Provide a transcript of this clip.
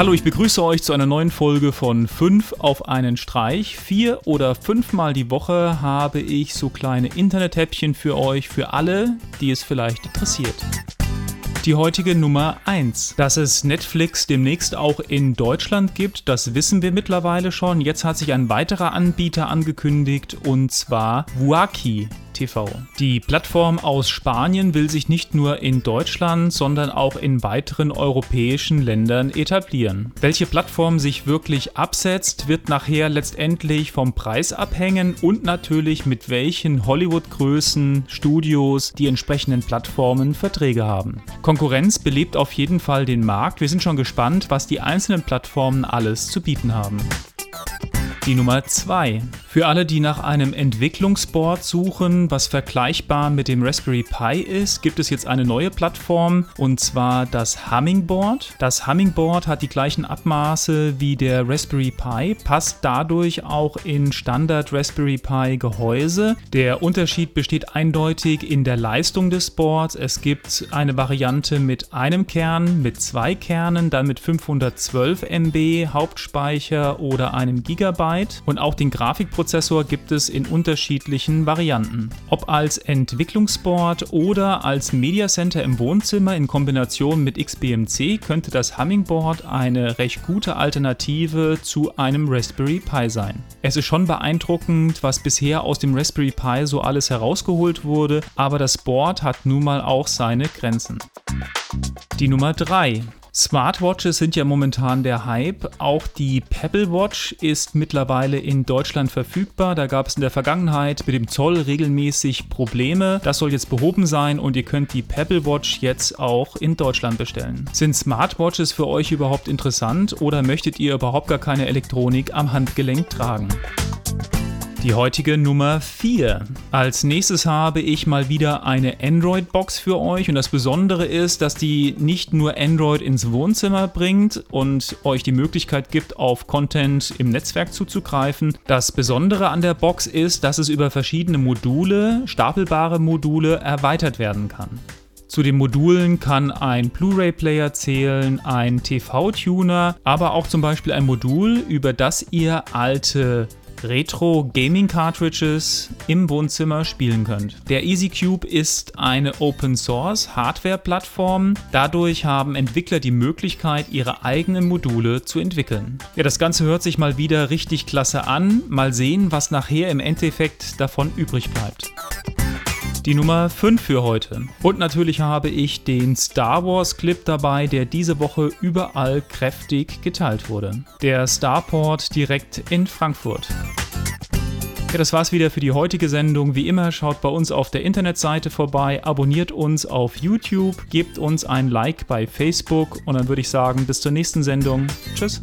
Hallo, ich begrüße euch zu einer neuen Folge von 5 auf einen Streich. Vier oder fünfmal die Woche habe ich so kleine Internet-Häppchen für euch, für alle, die es vielleicht interessiert. Die heutige Nummer 1. Dass es Netflix demnächst auch in Deutschland gibt, das wissen wir mittlerweile schon. Jetzt hat sich ein weiterer Anbieter angekündigt und zwar Wuaki. TV. Die Plattform aus Spanien will sich nicht nur in Deutschland, sondern auch in weiteren europäischen Ländern etablieren. Welche Plattform sich wirklich absetzt, wird nachher letztendlich vom Preis abhängen und natürlich mit welchen Hollywood-Größen, Studios die entsprechenden Plattformen Verträge haben. Konkurrenz belebt auf jeden Fall den Markt. Wir sind schon gespannt, was die einzelnen Plattformen alles zu bieten haben. Die Nummer 2. Für alle, die nach einem Entwicklungsboard suchen, was vergleichbar mit dem Raspberry Pi ist, gibt es jetzt eine neue Plattform und zwar das Hummingboard. Das Hummingboard hat die gleichen Abmaße wie der Raspberry Pi, passt dadurch auch in Standard Raspberry Pi Gehäuse. Der Unterschied besteht eindeutig in der Leistung des Boards. Es gibt eine Variante mit einem Kern, mit zwei Kernen, dann mit 512 MB Hauptspeicher oder einem Gigabyte und auch den Grafikprozessor Prozessor gibt es in unterschiedlichen Varianten. Ob als Entwicklungsboard oder als Media Center im Wohnzimmer in Kombination mit XBMC könnte das Hummingboard eine recht gute Alternative zu einem Raspberry Pi sein. Es ist schon beeindruckend, was bisher aus dem Raspberry Pi so alles herausgeholt wurde, aber das Board hat nun mal auch seine Grenzen. Die Nummer 3. Smartwatches sind ja momentan der Hype. Auch die Pebble Watch ist mittlerweile in Deutschland verfügbar. Da gab es in der Vergangenheit mit dem Zoll regelmäßig Probleme. Das soll jetzt behoben sein und ihr könnt die Pebble Watch jetzt auch in Deutschland bestellen. Sind Smartwatches für euch überhaupt interessant oder möchtet ihr überhaupt gar keine Elektronik am Handgelenk tragen? Die heutige Nummer 4. Als nächstes habe ich mal wieder eine Android-Box für euch und das Besondere ist, dass die nicht nur Android ins Wohnzimmer bringt und euch die Möglichkeit gibt, auf Content im Netzwerk zuzugreifen. Das Besondere an der Box ist, dass es über verschiedene Module, stapelbare Module, erweitert werden kann. Zu den Modulen kann ein Blu-ray-Player zählen, ein TV-Tuner, aber auch zum Beispiel ein Modul, über das ihr alte Retro Gaming Cartridges im Wohnzimmer spielen könnt. Der EasyCube ist eine Open Source Hardware Plattform. Dadurch haben Entwickler die Möglichkeit, ihre eigenen Module zu entwickeln. Ja, das Ganze hört sich mal wieder richtig klasse an. Mal sehen, was nachher im Endeffekt davon übrig bleibt die Nummer 5 für heute. Und natürlich habe ich den Star Wars Clip dabei, der diese Woche überall kräftig geteilt wurde. Der Starport direkt in Frankfurt. Ja, das war's wieder für die heutige Sendung. Wie immer, schaut bei uns auf der Internetseite vorbei, abonniert uns auf YouTube, gebt uns ein Like bei Facebook und dann würde ich sagen, bis zur nächsten Sendung. Tschüss.